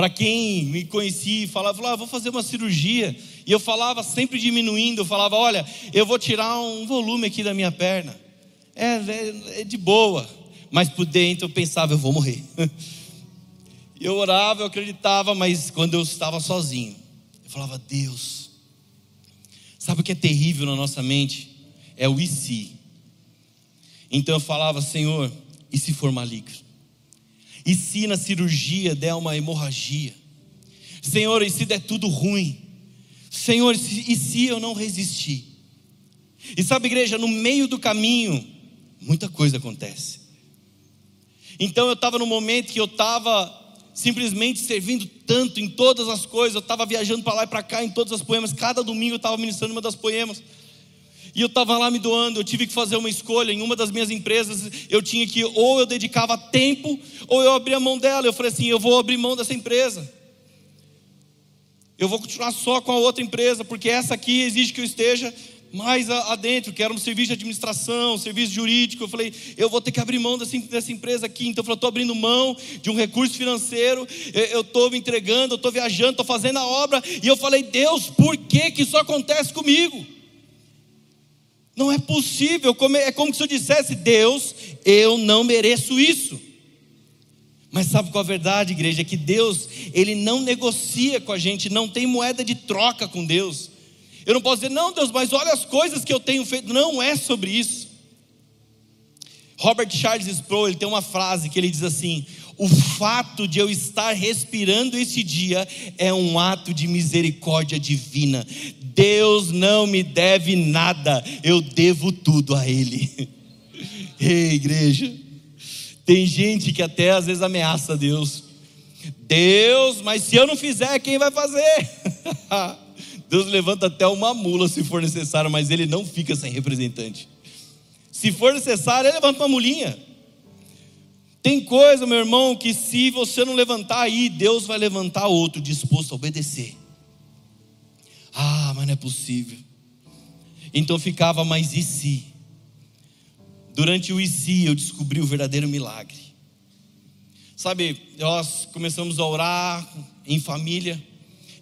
Para quem me conhecia e falava, ah, vou fazer uma cirurgia. E eu falava sempre diminuindo, eu falava, olha, eu vou tirar um volume aqui da minha perna. É, é, é de boa. Mas por dentro eu pensava, eu vou morrer. Eu orava, eu acreditava, mas quando eu estava sozinho, eu falava, Deus, Sabe o que é terrível na nossa mente? É o e se. Então eu falava, Senhor, e se for maligno? E se na cirurgia der uma hemorragia? Senhor, e se der tudo ruim? Senhor, e se eu não resistir? E sabe, igreja, no meio do caminho, muita coisa acontece. Então eu estava no momento que eu estava simplesmente servindo tanto em todas as coisas. Eu estava viajando para lá e para cá em todas as poemas. Cada domingo eu estava ministrando uma das poemas. E eu estava lá me doando, eu tive que fazer uma escolha. Em uma das minhas empresas, eu tinha que, ou eu dedicava tempo, ou eu abria mão dela. Eu falei assim: eu vou abrir mão dessa empresa. Eu vou continuar só com a outra empresa, porque essa aqui exige que eu esteja mais adentro, que era um serviço de administração, um serviço jurídico. Eu falei, eu vou ter que abrir mão dessa, dessa empresa aqui. Então eu falei, estou abrindo mão de um recurso financeiro, eu estou me entregando, eu estou viajando, estou fazendo a obra. E eu falei, Deus, por que, que isso acontece comigo? Não é possível, é como se eu dissesse, Deus, eu não mereço isso. Mas sabe qual a verdade, igreja? É que Deus, Ele não negocia com a gente, não tem moeda de troca com Deus. Eu não posso dizer, não, Deus, mas olha as coisas que eu tenho feito. Não é sobre isso. Robert Charles Sproul ele tem uma frase que ele diz assim: o fato de eu estar respirando esse dia é um ato de misericórdia divina. Deus não me deve nada, eu devo tudo a Ele. Ei, igreja, tem gente que até às vezes ameaça Deus. Deus, mas se eu não fizer, quem vai fazer? Deus levanta até uma mula se for necessário, mas ele não fica sem representante. Se for necessário, ele levanta uma mulinha. Tem coisa, meu irmão, que se você não levantar aí, Deus vai levantar outro disposto a obedecer. Ah, mas não é possível. Então ficava, mas e se? Durante o e se eu descobri o verdadeiro milagre. Sabe, nós começamos a orar em família.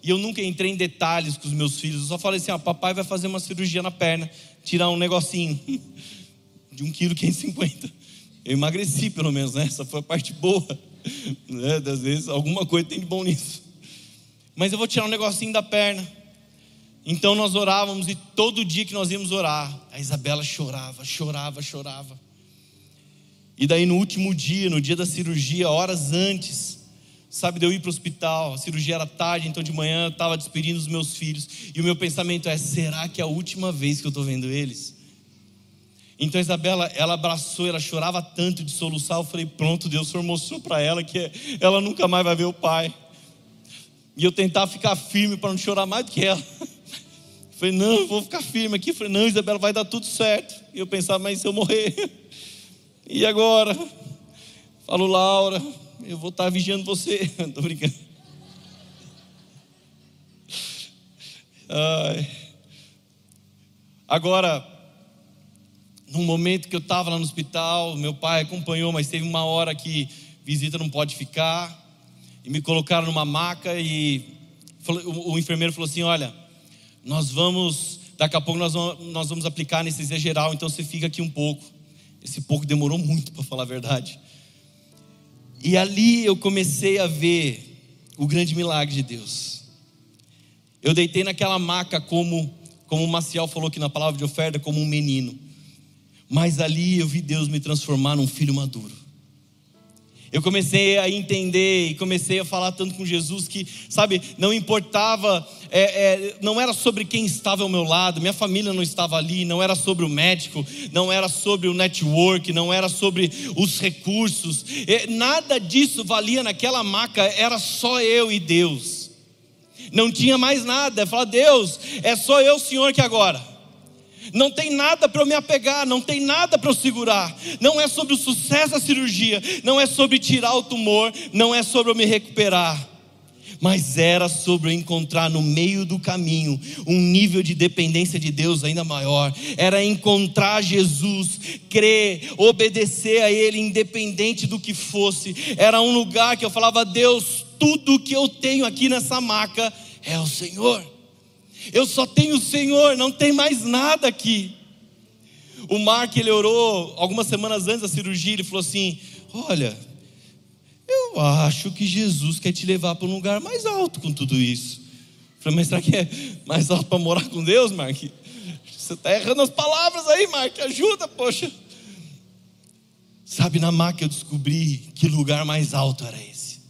E eu nunca entrei em detalhes com os meus filhos. Eu só falei assim: ah, papai vai fazer uma cirurgia na perna, tirar um negocinho de um quilo 550. Eu emagreci pelo menos, né? Essa foi a parte boa. Né? Das vezes, alguma coisa tem de bom nisso. Mas eu vou tirar um negocinho da perna. Então nós orávamos e todo dia que nós íamos orar, a Isabela chorava, chorava, chorava. E daí no último dia, no dia da cirurgia, horas antes, sabe, de eu ir para o hospital, a cirurgia era tarde, então de manhã eu estava despedindo os meus filhos. E o meu pensamento é: será que é a última vez que eu estou vendo eles? Então Isabela, ela abraçou, ela chorava tanto de soluçar. Eu falei: pronto, Deus Senhor mostrou para ela que ela nunca mais vai ver o pai. E eu tentava ficar firme para não chorar mais do que ela. Falei, não, vou ficar firme aqui. Falei, não, Isabela, vai dar tudo certo. E eu pensava, mas se eu morrer? E agora? Falo, Laura, eu vou estar vigiando você. Estou brincando. Ai. Agora, num momento que eu estava lá no hospital, meu pai acompanhou, mas teve uma hora que visita não pode ficar, e me colocaram numa maca e o enfermeiro falou assim: Olha, nós vamos, daqui a pouco nós vamos, nós vamos aplicar anestesia geral, então você fica aqui um pouco. Esse pouco demorou muito para falar a verdade. E ali eu comecei a ver o grande milagre de Deus. Eu deitei naquela maca como, como o Maciel falou aqui na palavra de oferta, como um menino. Mas ali eu vi Deus me transformar num filho maduro. Eu comecei a entender e comecei a falar tanto com Jesus que, sabe, não importava, é, é, não era sobre quem estava ao meu lado, minha família não estava ali, não era sobre o médico, não era sobre o network, não era sobre os recursos, é, nada disso valia naquela maca, era só eu e Deus. Não tinha mais nada, falar, Deus, é só eu, Senhor, que agora. Não tem nada para eu me apegar, não tem nada para eu segurar. Não é sobre o sucesso da cirurgia, não é sobre tirar o tumor, não é sobre eu me recuperar. Mas era sobre eu encontrar no meio do caminho um nível de dependência de Deus ainda maior. Era encontrar Jesus, crer, obedecer a Ele, independente do que fosse. Era um lugar que eu falava: Deus, tudo que eu tenho aqui nessa maca é o Senhor. Eu só tenho o Senhor, não tem mais nada aqui. O Mark, ele orou algumas semanas antes da cirurgia, ele falou assim: Olha, eu acho que Jesus quer te levar para um lugar mais alto com tudo isso. Eu falei, mas será que é mais alto para morar com Deus, Mark? Você está errando as palavras aí, Mark, ajuda, poxa. Sabe, na maca eu descobri que lugar mais alto era esse.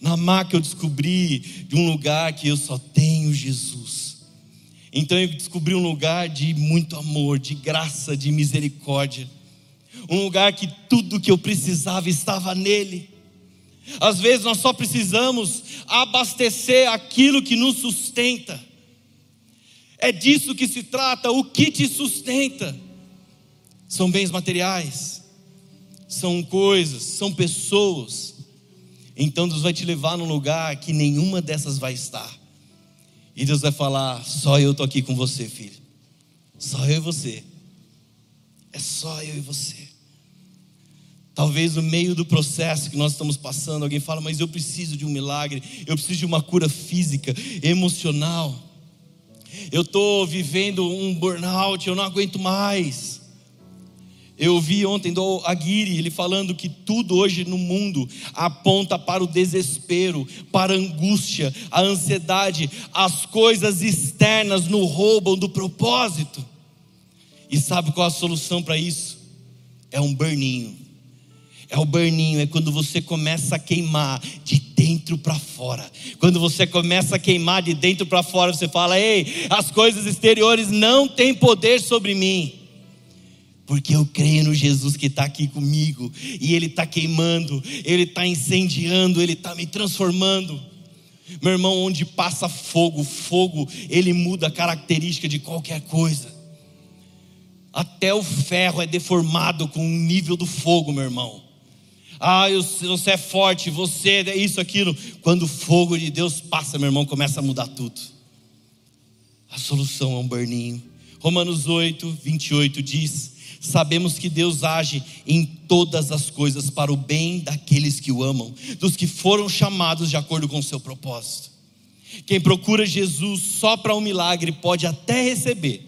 Na maca eu descobri de um lugar que eu só tenho Jesus. Então eu descobri um lugar de muito amor, de graça, de misericórdia. Um lugar que tudo que eu precisava estava nele. Às vezes nós só precisamos abastecer aquilo que nos sustenta. É disso que se trata, o que te sustenta. São bens materiais, são coisas, são pessoas. Então Deus vai te levar num lugar que nenhuma dessas vai estar. E Deus vai falar: só eu estou aqui com você, filho. Só eu e você. É só eu e você. Talvez no meio do processo que nós estamos passando, alguém fala, mas eu preciso de um milagre, eu preciso de uma cura física, emocional. Eu estou vivendo um burnout, eu não aguento mais. Eu ouvi ontem do Aguirre, ele falando que tudo hoje no mundo aponta para o desespero, para a angústia, a ansiedade, as coisas externas nos roubam do propósito. E sabe qual a solução para isso? é um burninho. É o burninho, é quando você começa a queimar de dentro para fora. Quando você começa a queimar de dentro para fora, você fala: "Ei, as coisas exteriores não têm poder sobre mim". Porque eu creio no Jesus que está aqui comigo, e Ele está queimando, Ele está incendiando, Ele está me transformando. Meu irmão, onde passa fogo, fogo, ele muda a característica de qualquer coisa. Até o ferro é deformado com o nível do fogo, meu irmão. Ah, você é forte, você é isso, aquilo. Quando o fogo de Deus passa, meu irmão, começa a mudar tudo. A solução é um burninho. Romanos 8, 28 diz: Sabemos que Deus age em todas as coisas para o bem daqueles que o amam, dos que foram chamados de acordo com o seu propósito. Quem procura Jesus só para um milagre pode até receber,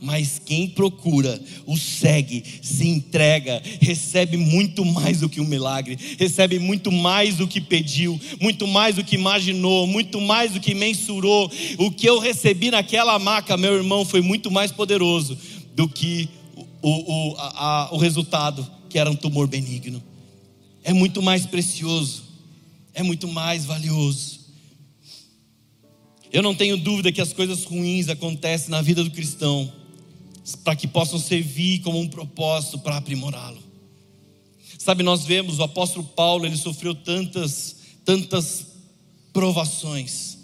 mas quem procura, o segue, se entrega, recebe muito mais do que um milagre, recebe muito mais do que pediu, muito mais do que imaginou, muito mais do que mensurou. O que eu recebi naquela maca, meu irmão, foi muito mais poderoso do que o, o, a, o resultado, que era um tumor benigno. É muito mais precioso, é muito mais valioso. Eu não tenho dúvida que as coisas ruins acontecem na vida do cristão, para que possam servir como um propósito para aprimorá-lo. Sabe, nós vemos o apóstolo Paulo, ele sofreu tantas, tantas provações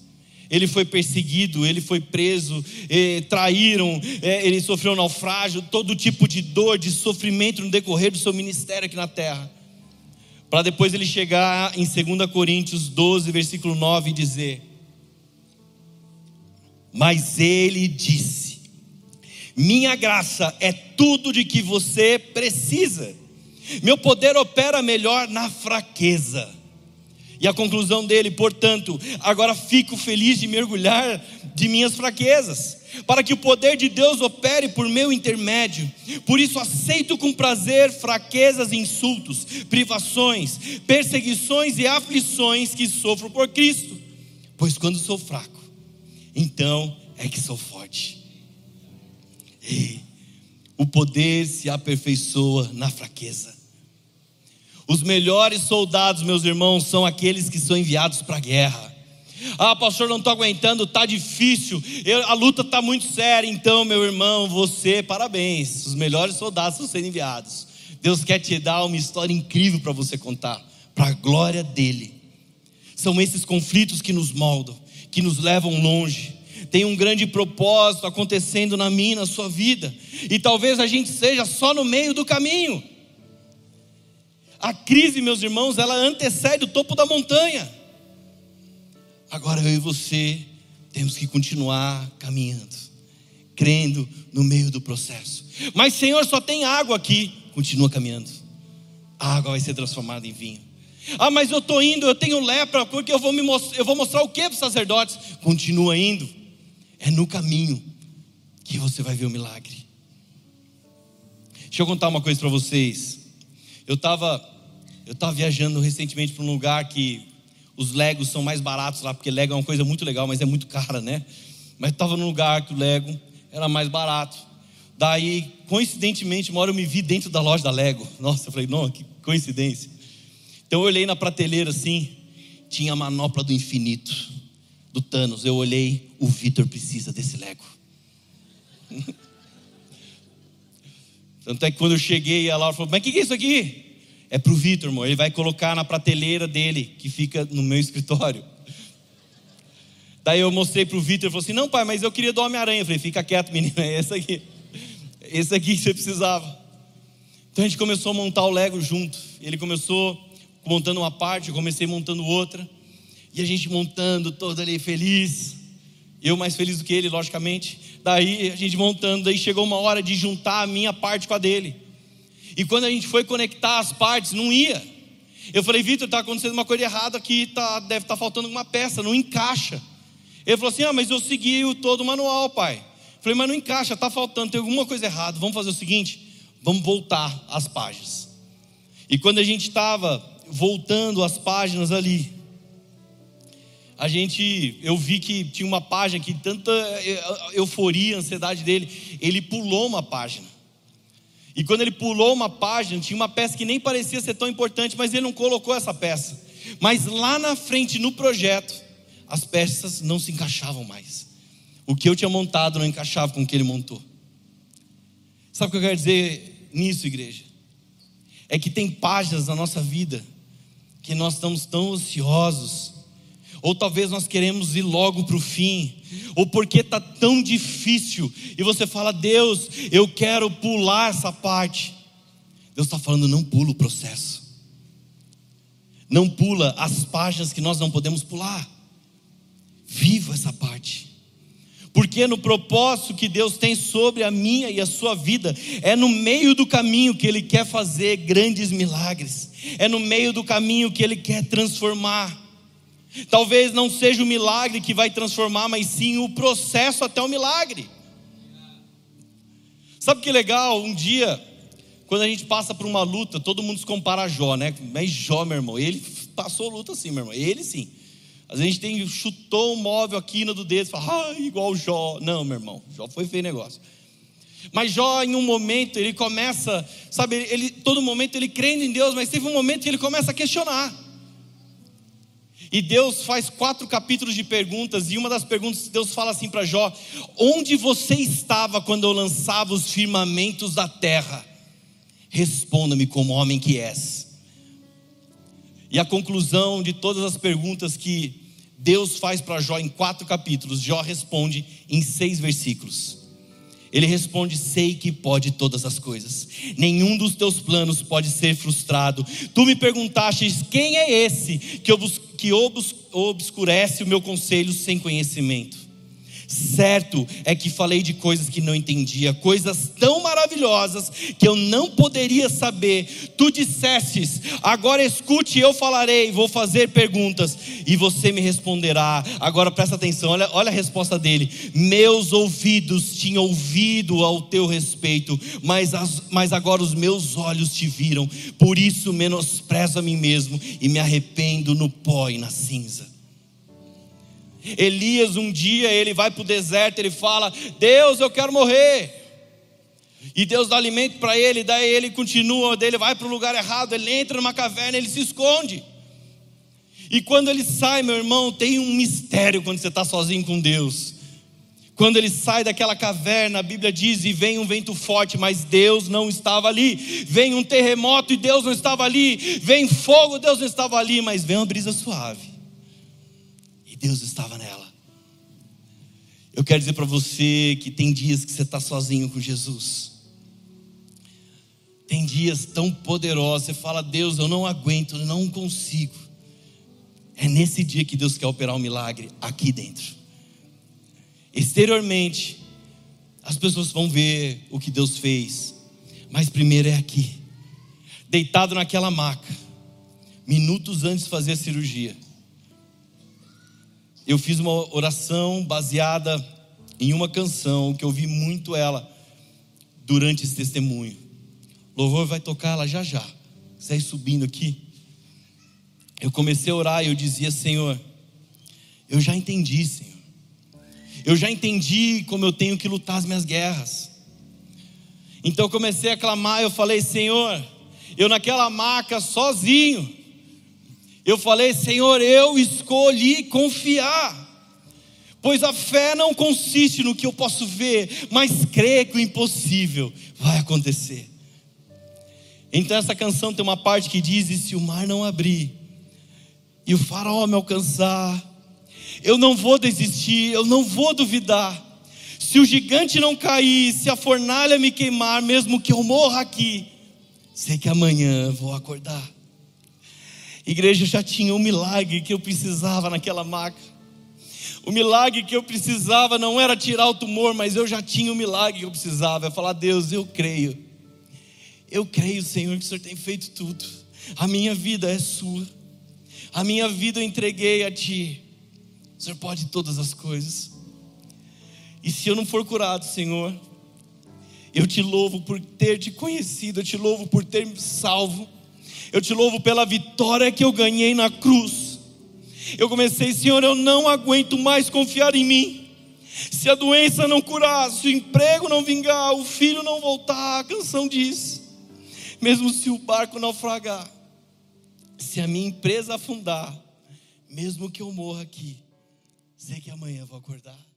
ele foi perseguido, ele foi preso, eh, traíram, eh, ele sofreu um naufrágio, todo tipo de dor, de sofrimento no decorrer do seu ministério aqui na terra. Para depois ele chegar em 2 Coríntios 12, versículo 9 e dizer: Mas ele disse: Minha graça é tudo de que você precisa, meu poder opera melhor na fraqueza. E a conclusão dele, portanto, agora fico feliz de mergulhar de minhas fraquezas, para que o poder de Deus opere por meu intermédio. Por isso aceito com prazer fraquezas insultos, privações, perseguições e aflições que sofro por Cristo. Pois quando sou fraco, então é que sou forte. E o poder se aperfeiçoa na fraqueza. Os melhores soldados, meus irmãos, são aqueles que são enviados para a guerra. Ah, pastor, não estou aguentando, está difícil, eu, a luta está muito séria. Então, meu irmão, você, parabéns. Os melhores soldados estão sendo enviados. Deus quer te dar uma história incrível para você contar, para a glória dEle. São esses conflitos que nos moldam, que nos levam longe. Tem um grande propósito acontecendo na minha, na sua vida, e talvez a gente seja só no meio do caminho. A crise, meus irmãos, ela antecede o topo da montanha. Agora eu e você temos que continuar caminhando, crendo no meio do processo. Mas, Senhor, só tem água aqui. Continua caminhando. A água vai ser transformada em vinho. Ah, mas eu estou indo, eu tenho lepra, porque eu vou, me mostrar, eu vou mostrar o que para os sacerdotes? Continua indo. É no caminho que você vai ver o milagre. Deixa eu contar uma coisa para vocês. Eu estava eu estava viajando recentemente para um lugar que os Legos são mais baratos lá, porque Lego é uma coisa muito legal, mas é muito cara, né? Mas estava num lugar que o Lego era mais barato. Daí, coincidentemente, uma hora eu me vi dentro da loja da Lego. Nossa, eu falei, não, que coincidência. Então eu olhei na prateleira assim, tinha a manopla do infinito, do Thanos. Eu olhei, o Vitor precisa desse Lego. Tanto é que quando eu cheguei, a Laura falou: Mas o que, que é isso aqui? É para o Vitor, irmão. Ele vai colocar na prateleira dele, que fica no meu escritório. Daí eu mostrei para o Vitor, ele falou assim: Não, pai, mas eu queria do Homem-Aranha. Eu falei: Fica quieto, menino, é esse aqui. Esse aqui que você precisava. Então a gente começou a montar o Lego junto. Ele começou montando uma parte, eu comecei montando outra. E a gente montando, todo ali feliz. Eu mais feliz do que ele, logicamente. Daí a gente montando, daí chegou uma hora de juntar a minha parte com a dele. E quando a gente foi conectar as partes, não ia. Eu falei, Vitor, está acontecendo uma coisa errada aqui, tá, deve estar tá faltando uma peça, não encaixa. Ele falou assim: Ah, mas eu segui o todo o manual, pai. Eu falei, mas não encaixa, está faltando, tem alguma coisa errada. Vamos fazer o seguinte: vamos voltar as páginas. E quando a gente estava voltando as páginas ali, a gente, eu vi que tinha uma página que tanta euforia, ansiedade dele, ele pulou uma página. E quando ele pulou uma página, tinha uma peça que nem parecia ser tão importante, mas ele não colocou essa peça. Mas lá na frente, no projeto, as peças não se encaixavam mais. O que eu tinha montado não encaixava com o que ele montou. Sabe o que eu quero dizer nisso, igreja? É que tem páginas na nossa vida que nós estamos tão ansiosos, ou talvez nós queremos ir logo para o fim, ou porque está tão difícil, e você fala, Deus, eu quero pular essa parte. Deus está falando, não pula o processo, não pula as páginas que nós não podemos pular, viva essa parte. Porque no propósito que Deus tem sobre a minha e a sua vida, é no meio do caminho que Ele quer fazer grandes milagres, é no meio do caminho que Ele quer transformar. Talvez não seja o milagre que vai transformar, mas sim o processo até o milagre. Sabe que legal? Um dia, quando a gente passa por uma luta, todo mundo se compara a Jó, né? Mas Jó, meu irmão, ele passou luta sim, meu irmão, ele sim. Às vezes a gente tem, chutou um móvel aqui no do dedo, fala, ah, igual Jó. Não, meu irmão, Jó foi feio negócio. Mas Jó, em um momento, ele começa, sabe, ele, todo momento ele crendo em Deus, mas teve um momento que ele começa a questionar. E Deus faz quatro capítulos de perguntas, e uma das perguntas, Deus fala assim para Jó: Onde você estava quando eu lançava os firmamentos da terra? Responda-me como homem que és. E a conclusão de todas as perguntas que Deus faz para Jó em quatro capítulos, Jó responde em seis versículos. Ele responde: Sei que pode todas as coisas, nenhum dos teus planos pode ser frustrado. Tu me perguntaste: Quem é esse que, obs que obs obscurece o meu conselho sem conhecimento? Certo é que falei de coisas que não entendia, coisas tão maravilhosas que eu não poderia saber. Tu dissestes: agora escute, eu falarei, vou fazer perguntas e você me responderá. Agora presta atenção, olha, olha a resposta dele: Meus ouvidos tinham ouvido ao teu respeito, mas, as, mas agora os meus olhos te viram. Por isso menosprezo a mim mesmo e me arrependo no pó e na cinza. Elias, um dia, ele vai para o deserto, ele fala: Deus, eu quero morrer. E Deus dá alimento para ele, daí ele continua, daí ele vai para o lugar errado, ele entra numa caverna, ele se esconde. E quando ele sai, meu irmão, tem um mistério quando você está sozinho com Deus. Quando ele sai daquela caverna, a Bíblia diz: e vem um vento forte, mas Deus não estava ali. Vem um terremoto e Deus não estava ali. Vem fogo, Deus não estava ali, mas vem uma brisa suave. Deus estava nela. Eu quero dizer para você que tem dias que você está sozinho com Jesus. Tem dias tão poderosos, você fala, Deus, eu não aguento, eu não consigo. É nesse dia que Deus quer operar um milagre aqui dentro. Exteriormente, as pessoas vão ver o que Deus fez, mas primeiro é aqui, deitado naquela maca, minutos antes de fazer a cirurgia eu fiz uma oração baseada em uma canção que eu vi muito ela durante esse testemunho. Louvor vai tocar ela já já. Você subindo aqui. Eu comecei a orar e eu dizia, Senhor, eu já entendi, Senhor. Eu já entendi como eu tenho que lutar as minhas guerras. Então eu comecei a clamar, eu falei, Senhor, eu naquela maca sozinho, eu falei, Senhor, eu escolhi confiar. Pois a fé não consiste no que eu posso ver, mas crer que o impossível vai acontecer. Então essa canção tem uma parte que diz: e se o mar não abrir, e o faraó me alcançar, eu não vou desistir, eu não vou duvidar. Se o gigante não cair, se a fornalha me queimar, mesmo que eu morra aqui, sei que amanhã vou acordar. Igreja já tinha um milagre que eu precisava naquela maca. O milagre que eu precisava não era tirar o tumor, mas eu já tinha o milagre que eu precisava. É falar, Deus, eu creio. Eu creio, Senhor, que o Senhor tem feito tudo. A minha vida é sua. A minha vida eu entreguei a Ti. O Senhor pode todas as coisas. E se eu não for curado, Senhor, eu te louvo por ter te conhecido, eu te louvo por ter me salvo. Eu te louvo pela vitória que eu ganhei na cruz. Eu comecei, Senhor, eu não aguento mais confiar em mim. Se a doença não curar, se o emprego não vingar, o filho não voltar, a canção diz: mesmo se o barco naufragar, se a minha empresa afundar, mesmo que eu morra aqui, sei que amanhã vou acordar.